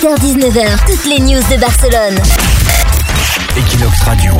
17h-19h, toutes les news de Barcelone. Equinox Radio.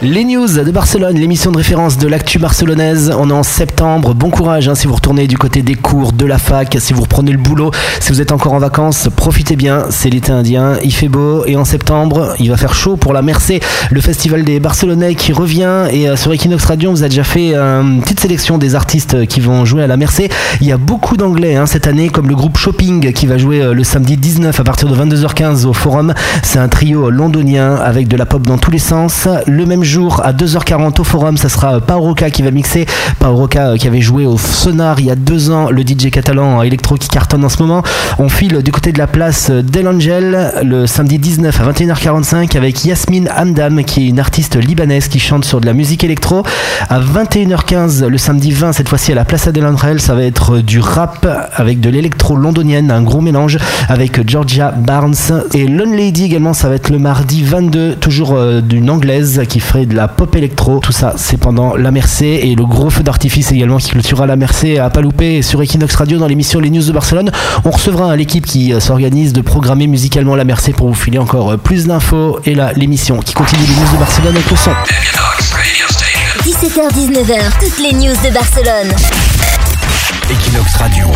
Les news de Barcelone, l'émission de référence de l'actu barcelonaise. On est en septembre. Bon courage hein, si vous retournez du côté des cours, de la fac, si vous reprenez le boulot, si vous êtes encore en vacances, profitez bien. C'est l'été indien, il fait beau et en septembre, il va faire chaud pour la Mercé, le festival des Barcelonais qui revient. Et euh, sur Equinox Radio, vous a déjà fait euh, une petite sélection des artistes qui vont jouer à la Mercé. Il y a beaucoup d'anglais hein, cette année, comme le groupe Shopping qui va jouer euh, le samedi 19 à partir de 22h15 au Forum. C'est un trio londonien avec de la pop dans tous les sens. Le même jour, à 2h40 au Forum, ça sera Paoroka qui va mixer. Paoroka qui avait joué au Sonar il y a deux ans, le DJ catalan électro qui cartonne en ce moment. On file du côté de la place Del Angel le samedi 19 à 21h45 avec Yasmine Hamdam qui est une artiste libanaise qui chante sur de la musique électro. À 21h15 le samedi 20, cette fois-ci à la place Del Angel, ça va être du rap avec de l'électro londonienne, un gros mélange avec Georgia Barnes et Lone Lady également, ça va être le mardi 22, toujours euh, d'une anglaise qui ferait de la pop électro. Tout ça, c'est pendant la Mercé et le gros feu d'artifice également qui clôturera la Mercé à pas louper sur Equinox Radio dans l'émission Les News de Barcelone. On recevra l'équipe qui euh, s'organise de programmer musicalement la Mercé pour vous filer encore euh, plus d'infos. Et là, l'émission qui continue les News de Barcelone avec le son. Equinox Radio Station. 17h-19h, toutes les news de Barcelone. Equinox Radio.